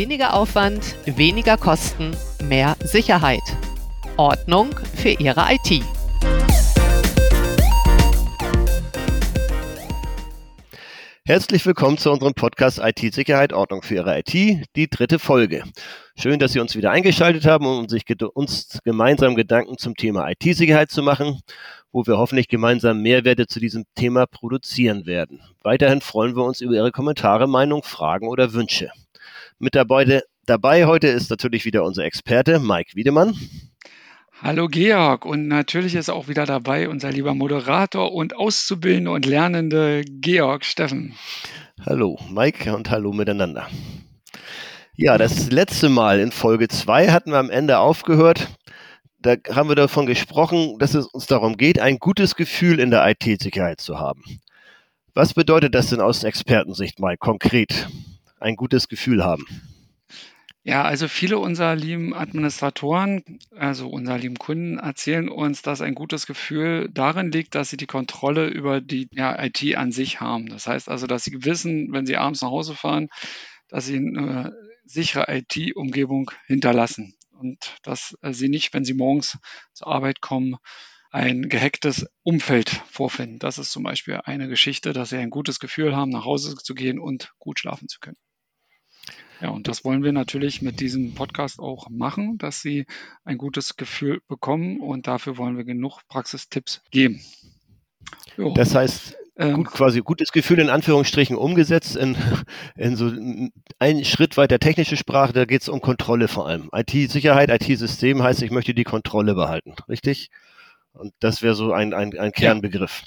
Weniger Aufwand, weniger Kosten, mehr Sicherheit. Ordnung für Ihre IT. Herzlich willkommen zu unserem Podcast IT-Sicherheit, Ordnung für Ihre IT, die dritte Folge. Schön, dass Sie uns wieder eingeschaltet haben, um sich uns gemeinsam Gedanken zum Thema IT-Sicherheit zu machen, wo wir hoffentlich gemeinsam Mehrwerte zu diesem Thema produzieren werden. Weiterhin freuen wir uns über Ihre Kommentare, Meinung, Fragen oder Wünsche. Mit dabei, dabei heute ist natürlich wieder unser Experte Mike Wiedemann. Hallo Georg und natürlich ist auch wieder dabei unser lieber Moderator und Auszubildende und Lernende Georg Steffen. Hallo Mike und hallo miteinander. Ja, das letzte Mal in Folge 2 hatten wir am Ende aufgehört. Da haben wir davon gesprochen, dass es uns darum geht, ein gutes Gefühl in der IT-Sicherheit zu haben. Was bedeutet das denn aus Expertensicht mal konkret? Ein gutes Gefühl haben. Ja, also viele unserer lieben Administratoren, also unserer lieben Kunden, erzählen uns, dass ein gutes Gefühl darin liegt, dass sie die Kontrolle über die ja, IT an sich haben. Das heißt also, dass sie wissen, wenn sie abends nach Hause fahren, dass sie eine sichere IT-Umgebung hinterlassen und dass sie nicht, wenn sie morgens zur Arbeit kommen, ein gehacktes Umfeld vorfinden. Das ist zum Beispiel eine Geschichte, dass sie ein gutes Gefühl haben, nach Hause zu gehen und gut schlafen zu können. Ja, und das wollen wir natürlich mit diesem Podcast auch machen, dass Sie ein gutes Gefühl bekommen und dafür wollen wir genug Praxistipps geben. Jo. Das heißt, ähm, gut, quasi gutes Gefühl in Anführungsstrichen umgesetzt in, in so einen Schritt weiter technische Sprache, da geht es um Kontrolle vor allem. IT-Sicherheit, IT-System heißt, ich möchte die Kontrolle behalten, richtig? Und das wäre so ein, ein, ein Kernbegriff.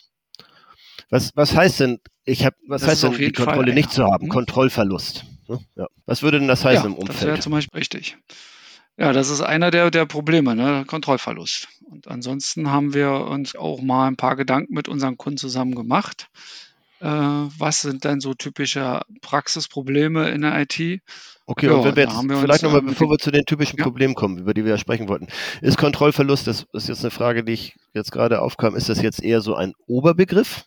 Was, was heißt denn, ich habe, was das heißt denn, die Kontrolle Fall, nicht ja. zu haben? Hm? Kontrollverlust. Ne? Ja. Was würde denn das heißen ja, im Umfeld? Das wäre zum Beispiel richtig. Ja, das ist einer der, der Probleme, ne? Kontrollverlust. Und ansonsten haben wir uns auch mal ein paar Gedanken mit unseren Kunden zusammen gemacht. Äh, was sind denn so typische Praxisprobleme in der IT? Okay, ja, und wenn wir jetzt wir vielleicht nochmal, äh, bevor wir zu den typischen ja. Problemen kommen, über die wir ja sprechen wollten, ist Kontrollverlust, das ist jetzt eine Frage, die ich jetzt gerade aufkam, ist das jetzt eher so ein Oberbegriff?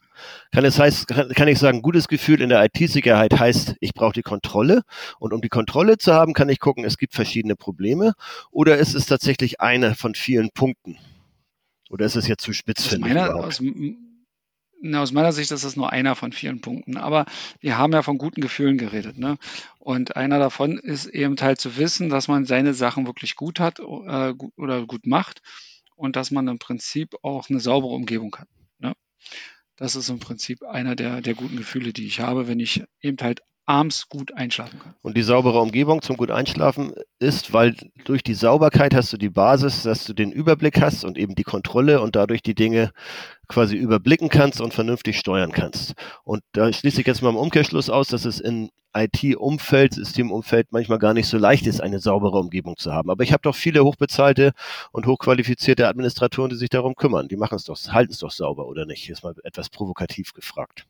Kann es heißt, kann, kann ich sagen, gutes Gefühl in der IT-Sicherheit heißt, ich brauche die Kontrolle und um die Kontrolle zu haben, kann ich gucken, es gibt verschiedene Probleme oder ist es tatsächlich einer von vielen Punkten? Oder ist es jetzt zu spitz, finde ich? Aus, na, aus meiner Sicht ist das nur einer von vielen Punkten. Aber wir haben ja von guten Gefühlen geredet. Ne? Und einer davon ist eben halt zu wissen, dass man seine Sachen wirklich gut hat äh, oder gut macht und dass man im Prinzip auch eine saubere Umgebung hat. Ne? Das ist im Prinzip einer der, der guten Gefühle, die ich habe, wenn ich eben halt abends gut einschlafen kann. Und die saubere Umgebung zum gut einschlafen ist, weil durch die Sauberkeit hast du die Basis, dass du den Überblick hast und eben die Kontrolle und dadurch die Dinge quasi überblicken kannst und vernünftig steuern kannst. Und da schließe ich jetzt mal im Umkehrschluss aus, dass es in IT-Umfeld, Systemumfeld manchmal gar nicht so leicht ist, eine saubere Umgebung zu haben. Aber ich habe doch viele hochbezahlte und hochqualifizierte Administratoren, die sich darum kümmern. Die machen es doch, halten es doch sauber, oder nicht? Ist mal etwas provokativ gefragt.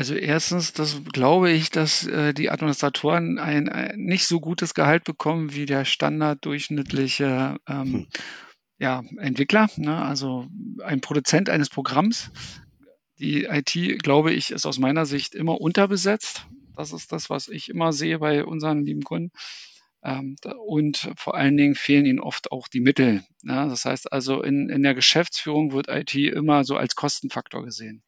Also erstens, das glaube ich, dass äh, die Administratoren ein, ein nicht so gutes Gehalt bekommen wie der standarddurchschnittliche ähm, hm. ja, Entwickler, ne? also ein Produzent eines Programms. Die IT, glaube ich, ist aus meiner Sicht immer unterbesetzt. Das ist das, was ich immer sehe bei unseren lieben Kunden. Ähm, und vor allen Dingen fehlen ihnen oft auch die Mittel. Ja? Das heißt also, in, in der Geschäftsführung wird IT immer so als Kostenfaktor gesehen.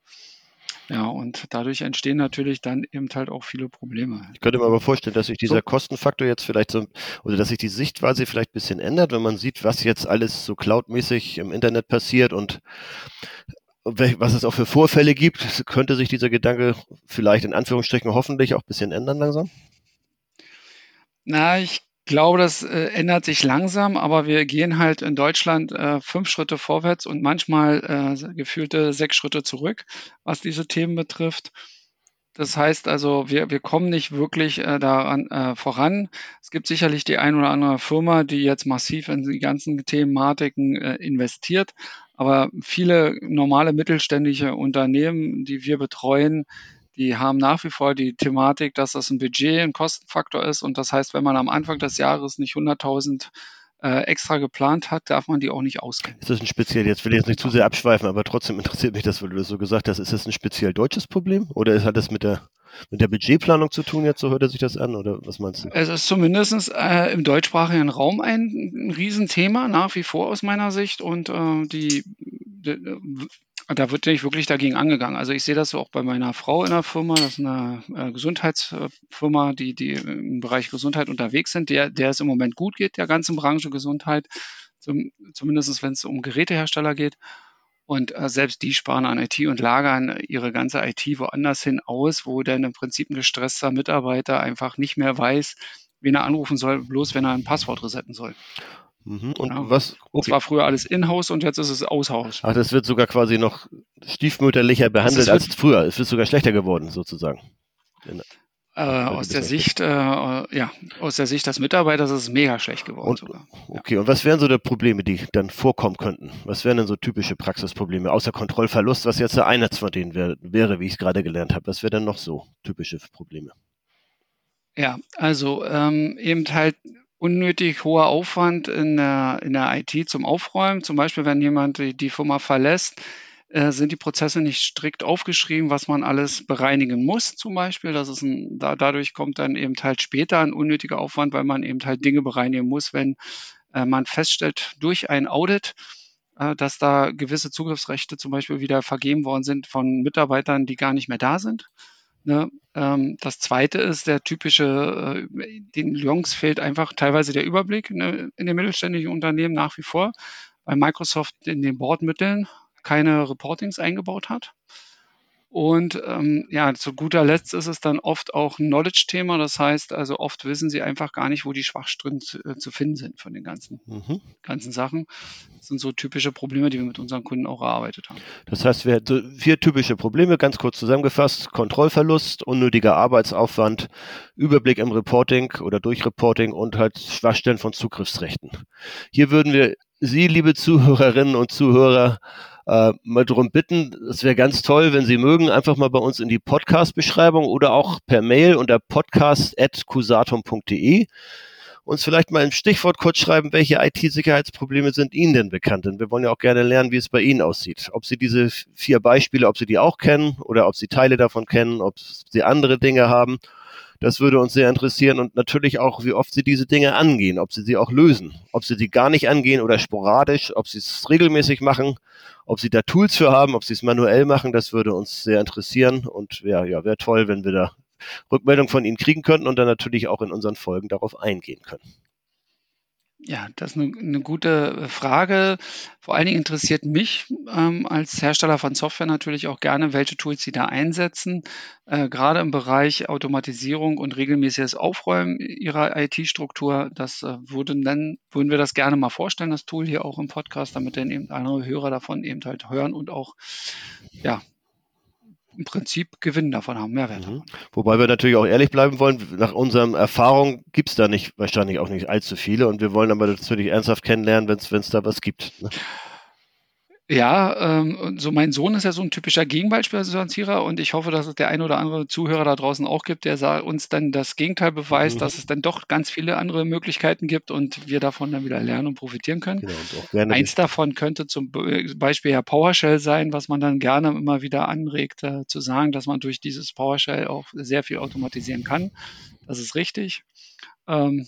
Ja, und dadurch entstehen natürlich dann eben halt auch viele Probleme. Ich könnte mir aber vorstellen, dass sich dieser so. Kostenfaktor jetzt vielleicht so, oder dass sich die Sichtweise vielleicht ein bisschen ändert, wenn man sieht, was jetzt alles so cloudmäßig im Internet passiert und was es auch für Vorfälle gibt, könnte sich dieser Gedanke vielleicht in Anführungsstrichen hoffentlich auch ein bisschen ändern langsam? Na, ich glaube, das äh, ändert sich langsam, aber wir gehen halt in Deutschland äh, fünf Schritte vorwärts und manchmal äh, gefühlte sechs Schritte zurück, was diese Themen betrifft. Das heißt also, wir, wir kommen nicht wirklich äh, daran äh, voran. Es gibt sicherlich die ein oder andere Firma, die jetzt massiv in die ganzen Thematiken äh, investiert. Aber viele normale mittelständische Unternehmen, die wir betreuen, die haben nach wie vor die Thematik, dass das ein Budget, ein Kostenfaktor ist. Und das heißt, wenn man am Anfang des Jahres nicht 100.000 äh, extra geplant hat, darf man die auch nicht auskennen. Ist das ein speziell, jetzt will ich jetzt nicht zu sehr abschweifen, aber trotzdem interessiert mich das, weil du das so gesagt hast, ist das ein speziell deutsches Problem oder hat das mit der mit der Budgetplanung zu tun jetzt, so hört er sich das an, oder was meinst du? Es ist zumindest äh, im deutschsprachigen Raum ein, ein Riesenthema, nach wie vor aus meiner Sicht. Und äh, die, die, da wird nicht wirklich dagegen angegangen. Also ich sehe das auch bei meiner Frau in der Firma, das ist eine äh, Gesundheitsfirma, die, die im Bereich Gesundheit unterwegs sind, der, der es im Moment gut geht, der ganzen Branche Gesundheit, zum, zumindest wenn es um Gerätehersteller geht. Und äh, selbst die sparen an IT und lagern ihre ganze IT woanders hin aus, wo dann im Prinzip ein gestresster Mitarbeiter einfach nicht mehr weiß, wen er anrufen soll, bloß wenn er ein Passwort resetten soll. Mhm. Und ja. was? Okay. Das war früher alles in-house und jetzt ist es aus-Haus. Ach, das wird sogar quasi noch stiefmütterlicher behandelt als früher. Es wird sogar schlechter geworden, sozusagen. Äh, aus der Sicht, äh, ja, aus der Sicht des Mitarbeiters ist es mega schlecht geworden und, sogar. Okay, und was wären so die Probleme, die dann vorkommen könnten? Was wären denn so typische Praxisprobleme, außer Kontrollverlust, was jetzt eines von denen wär, wäre, wie ich es gerade gelernt habe? Was wären denn noch so typische Probleme? Ja, also ähm, eben halt unnötig hoher Aufwand in der, in der IT zum Aufräumen. Zum Beispiel, wenn jemand die, die Firma verlässt, äh, sind die Prozesse nicht strikt aufgeschrieben, was man alles bereinigen muss, zum Beispiel. Das ist ein, da, dadurch kommt dann eben halt später ein unnötiger Aufwand, weil man eben halt Dinge bereinigen muss, wenn äh, man feststellt durch ein Audit, äh, dass da gewisse Zugriffsrechte zum Beispiel wieder vergeben worden sind von Mitarbeitern, die gar nicht mehr da sind. Ne? Ähm, das zweite ist der typische, äh, den Jungs fehlt einfach teilweise der Überblick ne, in den mittelständischen Unternehmen nach wie vor, weil Microsoft in den Bordmitteln keine Reportings eingebaut hat. Und ähm, ja, zu guter Letzt ist es dann oft auch ein Knowledge-Thema. Das heißt, also oft wissen sie einfach gar nicht, wo die Schwachstellen zu, äh, zu finden sind von den ganzen, mhm. ganzen Sachen. Das sind so typische Probleme, die wir mit unseren Kunden auch erarbeitet haben. Das heißt, wir hätten vier typische Probleme, ganz kurz zusammengefasst. Kontrollverlust, unnötiger Arbeitsaufwand, Überblick im Reporting oder durch Reporting und halt Schwachstellen von Zugriffsrechten. Hier würden wir Sie, liebe Zuhörerinnen und Zuhörer, äh, mal darum bitten, es wäre ganz toll, wenn Sie mögen, einfach mal bei uns in die Podcast-Beschreibung oder auch per Mail unter podcast.cusatum.de uns vielleicht mal im Stichwort kurz schreiben, welche IT-Sicherheitsprobleme sind Ihnen denn bekannt? Denn wir wollen ja auch gerne lernen, wie es bei Ihnen aussieht. Ob Sie diese vier Beispiele, ob Sie die auch kennen oder ob Sie Teile davon kennen, ob Sie andere Dinge haben. Das würde uns sehr interessieren und natürlich auch, wie oft Sie diese Dinge angehen, ob Sie sie auch lösen, ob Sie sie gar nicht angehen oder sporadisch, ob Sie es regelmäßig machen ob Sie da Tools für haben, ob Sie es manuell machen, das würde uns sehr interessieren. Und ja, ja, wäre toll, wenn wir da Rückmeldung von Ihnen kriegen könnten und dann natürlich auch in unseren Folgen darauf eingehen können. Ja, das ist eine, eine gute äh, Frage. Vor allen Dingen interessiert mich ähm, als Hersteller von Software natürlich auch gerne, welche Tools Sie da einsetzen. Äh, gerade im Bereich Automatisierung und regelmäßiges Aufräumen Ihrer IT-Struktur. Das äh, würden dann, würden wir das gerne mal vorstellen, das Tool hier auch im Podcast, damit dann eben andere Hörer davon eben halt hören und auch ja, im Prinzip Gewinn davon haben, Mehrwert mhm. Wobei wir natürlich auch ehrlich bleiben wollen, nach unserer Erfahrung gibt es da nicht, wahrscheinlich auch nicht allzu viele und wir wollen aber natürlich ernsthaft kennenlernen, wenn es da was gibt. Ne? Ja, ähm, so mein Sohn ist ja so ein typischer Gegenbeispielsbalancierer und ich hoffe, dass es der ein oder andere Zuhörer da draußen auch gibt, der uns dann das Gegenteil beweist, mhm. dass es dann doch ganz viele andere Möglichkeiten gibt und wir davon dann wieder lernen und profitieren können. Genau, Eins davon könnte zum Beispiel ja PowerShell sein, was man dann gerne immer wieder anregt, äh, zu sagen, dass man durch dieses PowerShell auch sehr viel automatisieren kann. Das ist richtig. Ähm,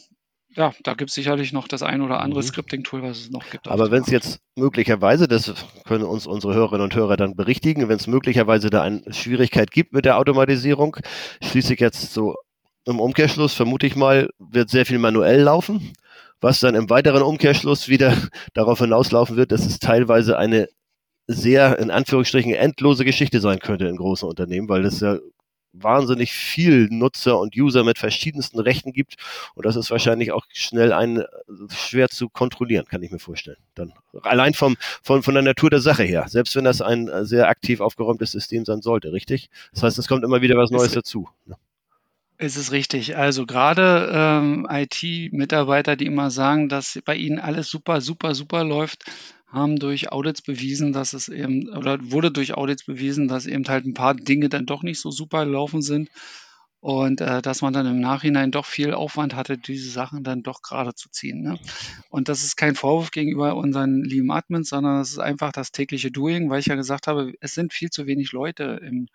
ja, da gibt es sicherlich noch das ein oder andere mhm. Scripting-Tool, was es noch gibt. Aber wenn es jetzt möglicherweise, das können uns unsere Hörerinnen und Hörer dann berichtigen, wenn es möglicherweise da eine Schwierigkeit gibt mit der Automatisierung, schließe ich jetzt so im Umkehrschluss, vermute ich mal, wird sehr viel manuell laufen, was dann im weiteren Umkehrschluss wieder darauf hinauslaufen wird, dass es teilweise eine sehr, in Anführungsstrichen, endlose Geschichte sein könnte in großen Unternehmen, weil das ja wahnsinnig viel Nutzer und User mit verschiedensten Rechten gibt. Und das ist wahrscheinlich auch schnell ein, äh, schwer zu kontrollieren, kann ich mir vorstellen. Dann allein vom, von, von der Natur der Sache her, selbst wenn das ein äh, sehr aktiv aufgeräumtes System sein sollte, richtig? Das heißt, es kommt immer wieder was Neues dazu. Ne? Es ist richtig. Also gerade ähm, IT-Mitarbeiter, die immer sagen, dass bei ihnen alles super, super, super läuft, haben durch Audits bewiesen, dass es eben, oder wurde durch Audits bewiesen, dass eben halt ein paar Dinge dann doch nicht so super gelaufen sind und äh, dass man dann im Nachhinein doch viel Aufwand hatte, diese Sachen dann doch gerade zu ziehen. Ne? Und das ist kein Vorwurf gegenüber unseren lieben Admins, sondern es ist einfach das tägliche Doing, weil ich ja gesagt habe, es sind viel zu wenig Leute im,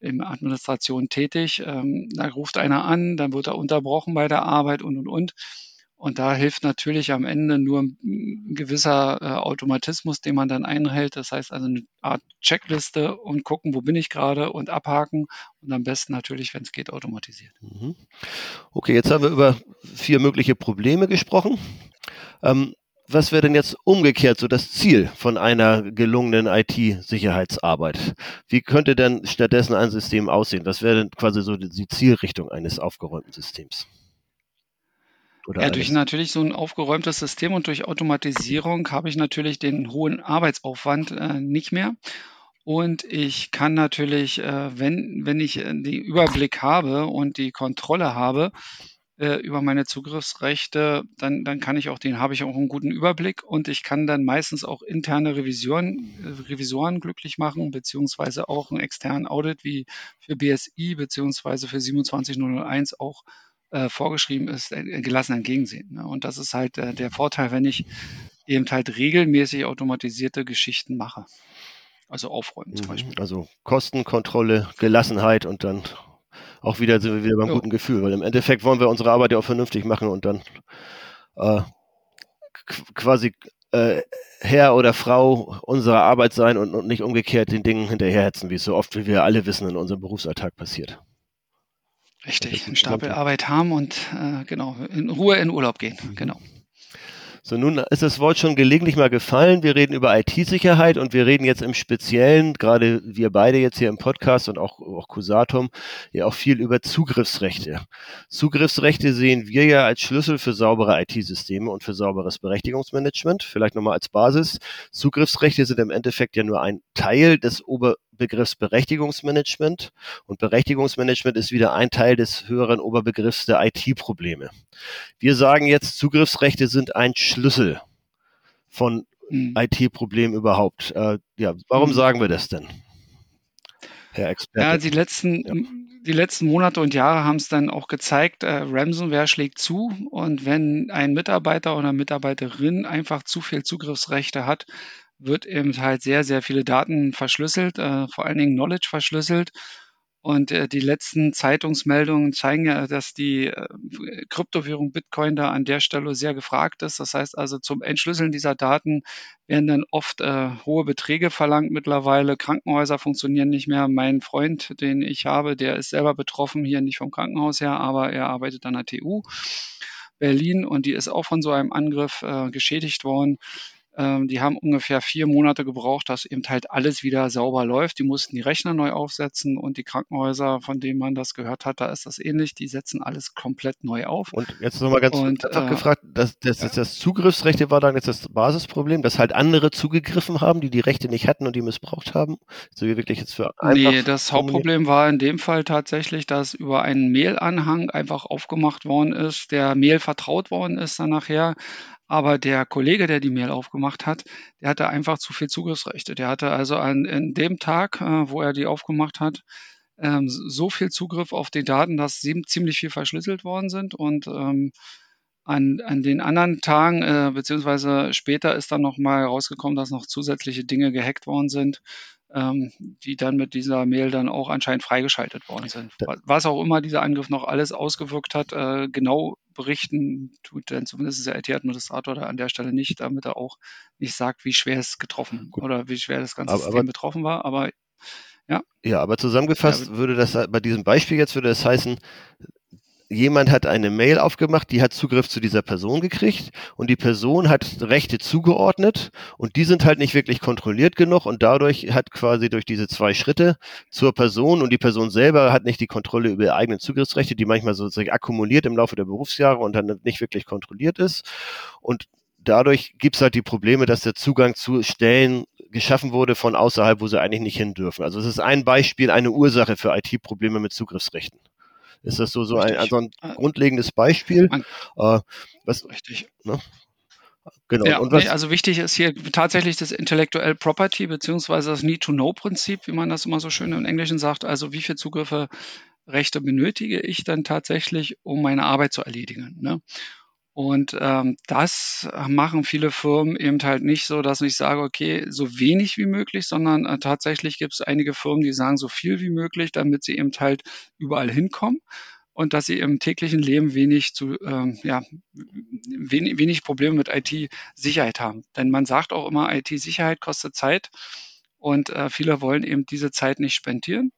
in Administration tätig. Ähm, da ruft einer an, dann wird er unterbrochen bei der Arbeit und, und, und. Und da hilft natürlich am Ende nur ein gewisser äh, Automatismus, den man dann einhält. Das heißt also eine Art Checkliste und gucken, wo bin ich gerade und abhaken und am besten natürlich, wenn es geht, automatisiert. Mhm. Okay, jetzt haben wir über vier mögliche Probleme gesprochen. Ähm, was wäre denn jetzt umgekehrt so das Ziel von einer gelungenen IT-Sicherheitsarbeit? Wie könnte denn stattdessen ein System aussehen? Was wäre denn quasi so die Zielrichtung eines aufgeräumten Systems? Oder ja, durch natürlich so ein aufgeräumtes System und durch Automatisierung habe ich natürlich den hohen Arbeitsaufwand äh, nicht mehr. Und ich kann natürlich, äh, wenn, wenn ich äh, den Überblick habe und die Kontrolle habe äh, über meine Zugriffsrechte, dann, dann kann ich auch den, habe ich auch einen guten Überblick und ich kann dann meistens auch interne Revisionen, äh, Revisoren glücklich machen, beziehungsweise auch einen externen Audit wie für BSI beziehungsweise für 27001 auch äh, vorgeschrieben ist, äh, gelassen entgegensehen. Ne? Und das ist halt äh, der Vorteil, wenn ich eben halt regelmäßig automatisierte Geschichten mache. Also aufräumen zum mhm. Beispiel. Also Kostenkontrolle, Gelassenheit und dann auch wieder sind wir wieder beim jo. guten Gefühl, weil im Endeffekt wollen wir unsere Arbeit ja auch vernünftig machen und dann äh, quasi äh, Herr oder Frau unserer Arbeit sein und, und nicht umgekehrt den Dingen hinterherhetzen, wie es so oft, wie wir alle wissen, in unserem Berufsalltag passiert. Richtig, einen Stapel Arbeit haben und äh, genau, in Ruhe in Urlaub gehen. Mhm. Genau. So, nun ist das Wort schon gelegentlich mal gefallen. Wir reden über IT-Sicherheit und wir reden jetzt im Speziellen, gerade wir beide jetzt hier im Podcast und auch, auch Cusatum, ja auch viel über Zugriffsrechte. Zugriffsrechte sehen wir ja als Schlüssel für saubere IT-Systeme und für sauberes Berechtigungsmanagement. Vielleicht nochmal als Basis. Zugriffsrechte sind im Endeffekt ja nur ein Teil des Ober Begriffs Berechtigungsmanagement. Und Berechtigungsmanagement ist wieder ein Teil des höheren Oberbegriffs der IT-Probleme. Wir sagen jetzt, Zugriffsrechte sind ein Schlüssel von mhm. IT-Problemen überhaupt. Äh, ja, warum mhm. sagen wir das denn? Herr Experte. Ja, die letzten, ja. die letzten Monate und Jahre haben es dann auch gezeigt, äh, Ransomware schlägt zu und wenn ein Mitarbeiter oder Mitarbeiterin einfach zu viel Zugriffsrechte hat, wird eben halt sehr, sehr viele Daten verschlüsselt, äh, vor allen Dingen Knowledge verschlüsselt. Und äh, die letzten Zeitungsmeldungen zeigen ja, dass die äh, Kryptowährung Bitcoin da an der Stelle sehr gefragt ist. Das heißt also, zum Entschlüsseln dieser Daten werden dann oft äh, hohe Beträge verlangt mittlerweile. Krankenhäuser funktionieren nicht mehr. Mein Freund, den ich habe, der ist selber betroffen, hier nicht vom Krankenhaus her, aber er arbeitet an der TU Berlin und die ist auch von so einem Angriff äh, geschädigt worden. Ähm, die haben ungefähr vier Monate gebraucht, dass eben halt alles wieder sauber läuft. Die mussten die Rechner neu aufsetzen und die Krankenhäuser, von denen man das gehört hat, da ist das ähnlich. Die setzen alles komplett neu auf. Und jetzt nochmal ganz und, einfach äh, gefragt, das, das, das, das Zugriffsrechte war dann jetzt das Basisproblem, dass halt andere zugegriffen haben, die die Rechte nicht hatten und die missbraucht haben? So wie wirklich jetzt für Nee, das Hauptproblem war in dem Fall tatsächlich, dass über einen Mailanhang einfach aufgemacht worden ist, der Mail vertraut worden ist dann nachher aber der Kollege, der die Mail aufgemacht hat, der hatte einfach zu viel Zugriffsrechte. Der hatte also an, in dem Tag, äh, wo er die aufgemacht hat, ähm, so viel Zugriff auf die Daten, dass ziemlich viel verschlüsselt worden sind. Und ähm, an, an den anderen Tagen, äh, beziehungsweise später ist dann nochmal rausgekommen, dass noch zusätzliche Dinge gehackt worden sind, ähm, die dann mit dieser Mail dann auch anscheinend freigeschaltet worden sind. Was auch immer dieser Angriff noch alles ausgewirkt hat, äh, genau berichten tut denn zumindest der IT-Administrator da an der Stelle nicht, damit er auch nicht sagt, wie schwer es getroffen Gut. oder wie schwer das ganze aber, System aber, betroffen war. Aber ja. Ja, aber zusammengefasst ja, würde das bei diesem Beispiel jetzt würde das heißen, jemand hat eine Mail aufgemacht, die hat Zugriff zu dieser Person gekriegt und die Person hat Rechte zugeordnet und die sind halt nicht wirklich kontrolliert genug und dadurch hat quasi durch diese zwei Schritte zur Person und die Person selber hat nicht die Kontrolle über ihre eigenen Zugriffsrechte, die manchmal sozusagen akkumuliert im Laufe der Berufsjahre und dann nicht wirklich kontrolliert ist und dadurch gibt es halt die Probleme, dass der Zugang zu Stellen geschaffen wurde von außerhalb, wo sie eigentlich nicht hin dürfen. Also es ist ein Beispiel, eine Ursache für IT-Probleme mit Zugriffsrechten. Ist das so, so ein, also ein ah. grundlegendes Beispiel? Äh, was, Richtig. Ne? Genau. Ja, nee, also wichtig ist hier tatsächlich das Intellectual Property beziehungsweise das Need-to-Know-Prinzip, wie man das immer so schön im Englischen sagt. Also wie viele Zugriffe Rechte benötige ich dann tatsächlich, um meine Arbeit zu erledigen. Ne? Und ähm, das machen viele Firmen eben halt nicht so, dass ich sage, okay, so wenig wie möglich, sondern äh, tatsächlich gibt es einige Firmen, die sagen so viel wie möglich, damit sie eben halt überall hinkommen und dass sie im täglichen Leben wenig zu, ähm, ja, wenig, wenig Probleme mit IT-Sicherheit haben. Denn man sagt auch immer, IT-Sicherheit kostet Zeit und äh, viele wollen eben diese Zeit nicht spendieren.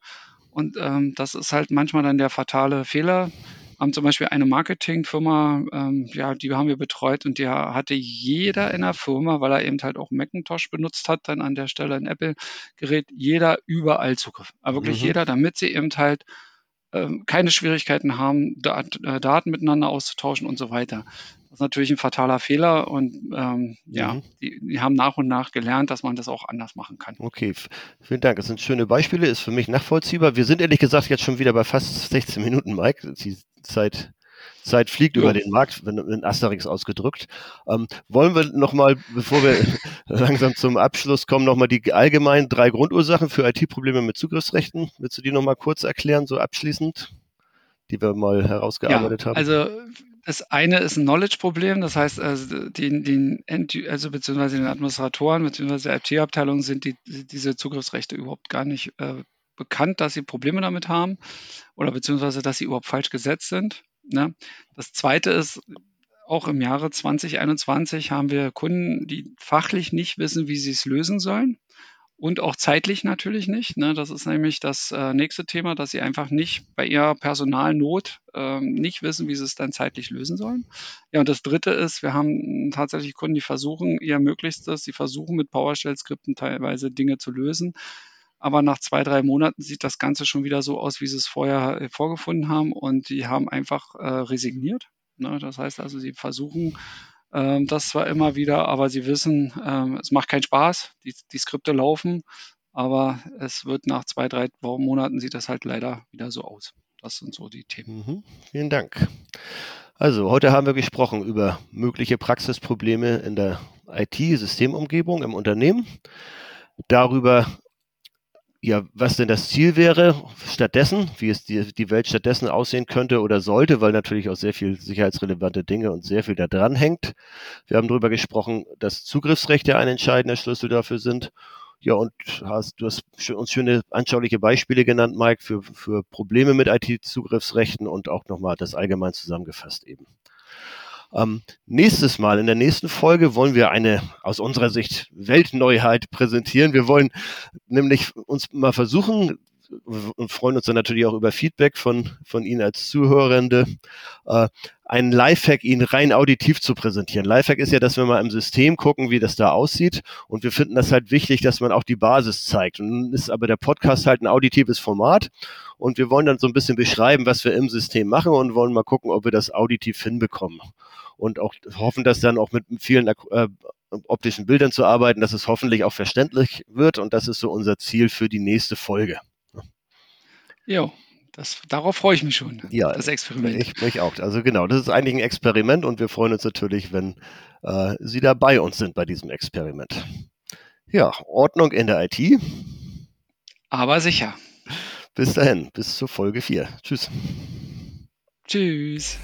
Und ähm, das ist halt manchmal dann der fatale Fehler, haben zum Beispiel eine Marketingfirma, ähm, ja, die haben wir betreut und die hatte jeder in der Firma, weil er eben halt auch Macintosh benutzt hat, dann an der Stelle ein Apple-Gerät, jeder überall Zugriff. Aber wirklich mhm. jeder, damit sie eben halt ähm, keine Schwierigkeiten haben, Dat äh, Daten miteinander auszutauschen und so weiter. Das ist natürlich ein fataler Fehler und ähm, mhm. ja, die, die, haben nach und nach gelernt, dass man das auch anders machen kann. Okay, vielen Dank. Das sind schöne Beispiele, ist für mich nachvollziehbar. Wir sind ehrlich gesagt jetzt schon wieder bei fast 16 Minuten, Mike. Die Zeit Zeit fliegt ja. über den Markt, wenn in Asterix ausgedrückt. Ähm, wollen wir nochmal, bevor wir langsam zum Abschluss kommen, nochmal die allgemeinen drei Grundursachen für IT-Probleme mit Zugriffsrechten? Willst du die nochmal kurz erklären, so abschließend, die wir mal herausgearbeitet ja, haben? Also das eine ist ein Knowledge-Problem, das heißt, also die, die, also beziehungsweise den Administratoren beziehungsweise IT-Abteilungen sind die, diese Zugriffsrechte überhaupt gar nicht äh, bekannt, dass sie Probleme damit haben oder beziehungsweise dass sie überhaupt falsch gesetzt sind. Ne? Das zweite ist, auch im Jahre 2021 haben wir Kunden, die fachlich nicht wissen, wie sie es lösen sollen. Und auch zeitlich natürlich nicht. Ne? Das ist nämlich das äh, nächste Thema, dass sie einfach nicht bei ihrer Personalnot ähm, nicht wissen, wie sie es dann zeitlich lösen sollen. Ja, und das dritte ist, wir haben tatsächlich Kunden, die versuchen ihr Möglichstes, sie versuchen mit PowerShell-Skripten teilweise Dinge zu lösen, aber nach zwei, drei Monaten sieht das Ganze schon wieder so aus, wie sie es vorher äh, vorgefunden haben und die haben einfach äh, resigniert. Ne? Das heißt also, sie versuchen ähm, das zwar immer wieder, aber sie wissen, ähm, es macht keinen Spaß, die, die Skripte laufen, aber es wird nach zwei, drei Monaten sieht das halt leider wieder so aus. Das sind so die Themen. Mhm, vielen Dank. Also, heute haben wir gesprochen über mögliche Praxisprobleme in der IT-Systemumgebung im Unternehmen, darüber, ja, was denn das Ziel wäre stattdessen, wie es die, die Welt stattdessen aussehen könnte oder sollte, weil natürlich auch sehr viel sicherheitsrelevante Dinge und sehr viel da dran hängt. Wir haben darüber gesprochen, dass Zugriffsrechte ein entscheidender Schlüssel dafür sind. Ja, und hast, du hast uns schöne anschauliche Beispiele genannt, Mike, für, für Probleme mit IT-Zugriffsrechten und auch nochmal das allgemein zusammengefasst eben. Ähm, nächstes Mal, in der nächsten Folge, wollen wir eine aus unserer Sicht Weltneuheit präsentieren. Wir wollen nämlich uns mal versuchen, und freuen uns dann natürlich auch über Feedback von, von Ihnen als Zuhörende, äh, einen Lifehack Ihnen rein auditiv zu präsentieren. Lifehack ist ja, dass wir mal im System gucken, wie das da aussieht. Und wir finden das halt wichtig, dass man auch die Basis zeigt. Und nun ist aber der Podcast halt ein auditives Format. Und wir wollen dann so ein bisschen beschreiben, was wir im System machen und wollen mal gucken, ob wir das auditiv hinbekommen und auch hoffen, dass dann auch mit vielen äh, optischen Bildern zu arbeiten, dass es hoffentlich auch verständlich wird und das ist so unser Ziel für die nächste Folge. Jo, das, darauf freue ich mich schon. Ja, das Experiment. Ich mich auch. Also genau, das ist eigentlich ein Experiment und wir freuen uns natürlich, wenn äh, Sie dabei uns sind bei diesem Experiment. Ja, Ordnung in der IT. Aber sicher. Bis dahin, bis zur Folge 4. Tschüss. Tschüss.